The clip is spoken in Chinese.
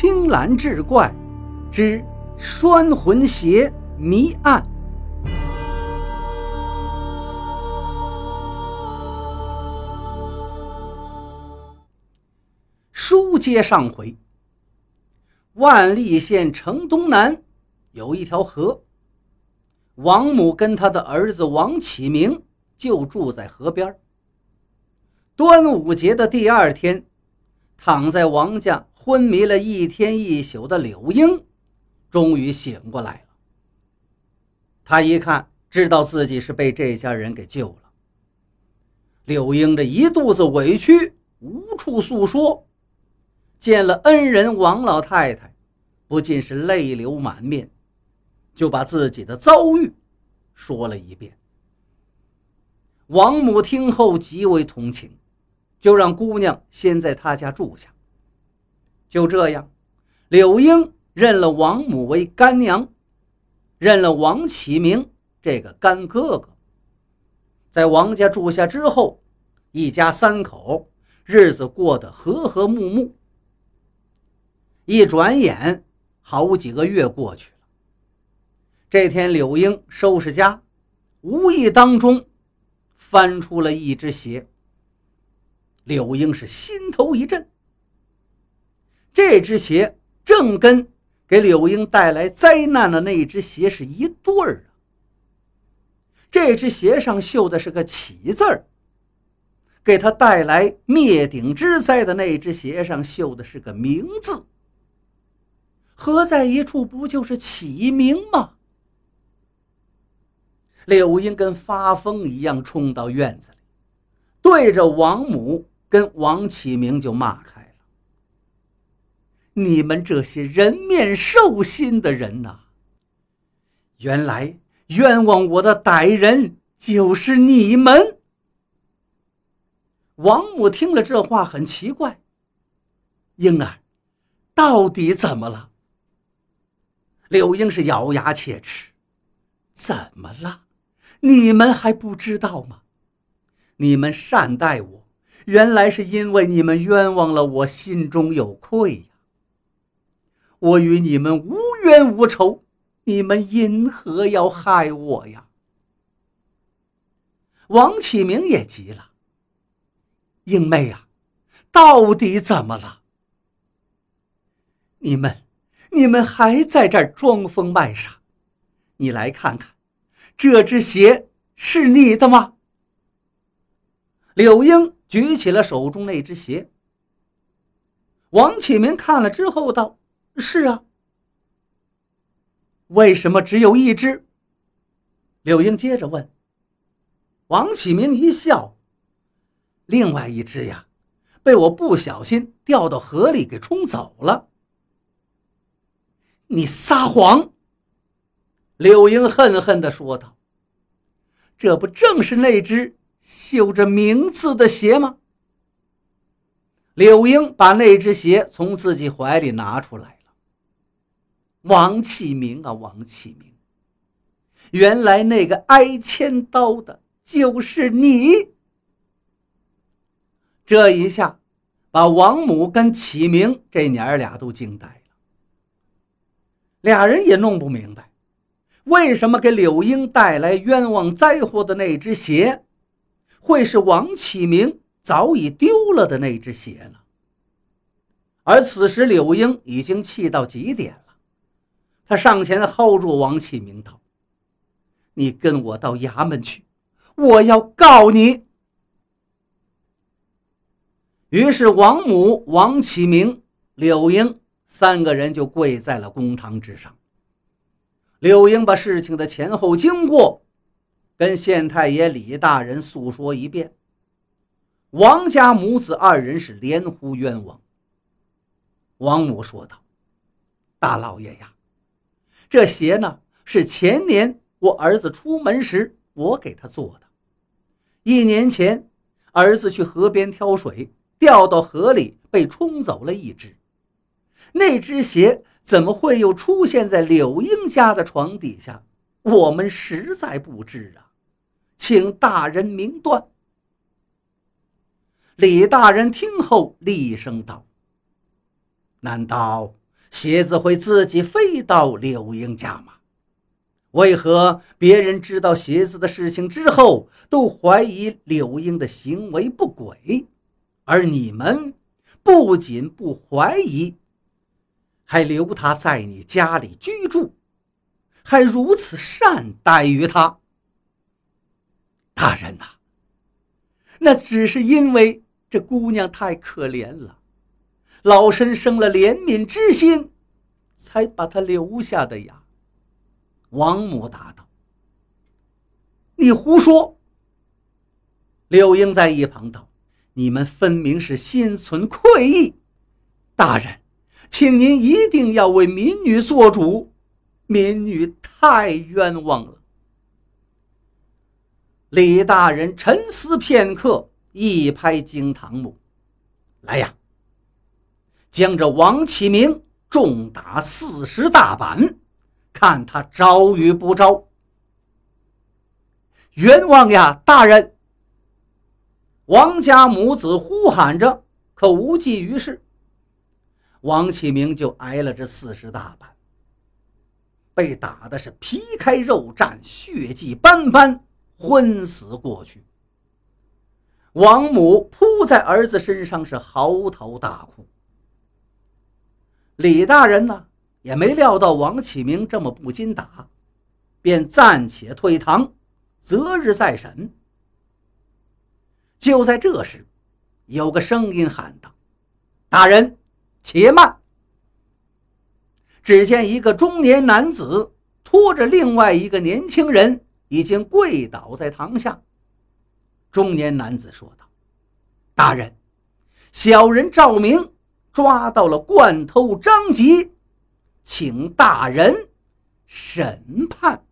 青蓝志怪之拴魂邪谜案。书接上回，万历县城东南有一条河，王母跟他的儿子王启明就住在河边。端午节的第二天，躺在王家昏迷了一天一宿的柳英，终于醒过来了。他一看，知道自己是被这家人给救了。柳英这一肚子委屈，无处诉说。见了恩人王老太太，不禁是泪流满面，就把自己的遭遇说了一遍。王母听后极为同情，就让姑娘先在他家住下。就这样，柳英认了王母为干娘，认了王启明这个干哥哥。在王家住下之后，一家三口日子过得和和睦睦。一转眼，好几个月过去了。这天，柳英收拾家，无意当中翻出了一只鞋。柳英是心头一震，这只鞋正跟给柳英带来灾难的那只鞋是一对儿啊。这只鞋上绣的是个“启”字儿，给他带来灭顶之灾的那只鞋上绣的是个“名”字。合在一处，不就是启名吗？柳英跟发疯一样冲到院子里，对着王母跟王启明就骂开：“你们这些人面兽心的人呐！原来冤枉我的歹人就是你们！”王母听了这话，很奇怪：“英儿，到底怎么了？”柳英是咬牙切齿：“怎么了？你们还不知道吗？你们善待我，原来是因为你们冤枉了我，心中有愧呀。我与你们无冤无仇，你们因何要害我呀？”王启明也急了：“英妹啊，到底怎么了？你们？”你们还在这儿装疯卖傻？你来看看，这只鞋是你的吗？柳英举起了手中那只鞋。王启明看了之后道：“是啊。”为什么只有一只？柳英接着问。王启明一笑：“另外一只呀，被我不小心掉到河里给冲走了。”你撒谎！柳英恨恨地说道：“这不正是那只绣着名字的鞋吗？”柳英把那只鞋从自己怀里拿出来。王启明啊，王启明，原来那个挨千刀的就是你！这一下，把王母跟启明这娘儿俩都惊呆了。俩人也弄不明白，为什么给柳英带来冤枉灾祸的那只鞋，会是王启明早已丢了的那只鞋呢？而此时柳英已经气到极点了，他上前薅住王启明道：“你跟我到衙门去，我要告你。”于是王母、王启明、柳英。三个人就跪在了公堂之上。柳英把事情的前后经过跟县太爷李大人诉说一遍。王家母子二人是连呼冤枉。王母说道：“大老爷呀，这鞋呢是前年我儿子出门时我给他做的。一年前，儿子去河边挑水，掉到河里被冲走了一只。”那只鞋怎么会又出现在柳英家的床底下？我们实在不知啊，请大人明断。李大人听后厉声道：“难道鞋子会自己飞到柳英家吗？为何别人知道鞋子的事情之后，都怀疑柳英的行为不轨，而你们不仅不怀疑，还留他在你家里居住，还如此善待于他？大人呐，那只是因为这姑娘太可怜了，老身生了怜悯之心，才把他留下的呀。王母答道：“你胡说！”柳英在一旁道：“你们分明是心存愧意，大人，请您一定要为民女做主，民女太冤枉了。”李大人沉思片刻，一拍惊堂木：“来呀，将这王启明重打四十大板！”看他招与不招！冤枉呀，大人！王家母子呼喊着，可无济于事。王启明就挨了这四十大板，被打的是皮开肉绽，血迹斑斑，昏死过去。王母扑在儿子身上是嚎啕大哭。李大人呢？也没料到王启明这么不禁打，便暂且退堂，择日再审。就在这时，有个声音喊道：“大人，且慢！”只见一个中年男子拖着另外一个年轻人，已经跪倒在堂下。中年男子说道：“大人，小人赵明抓到了惯偷张吉。”请大人审判。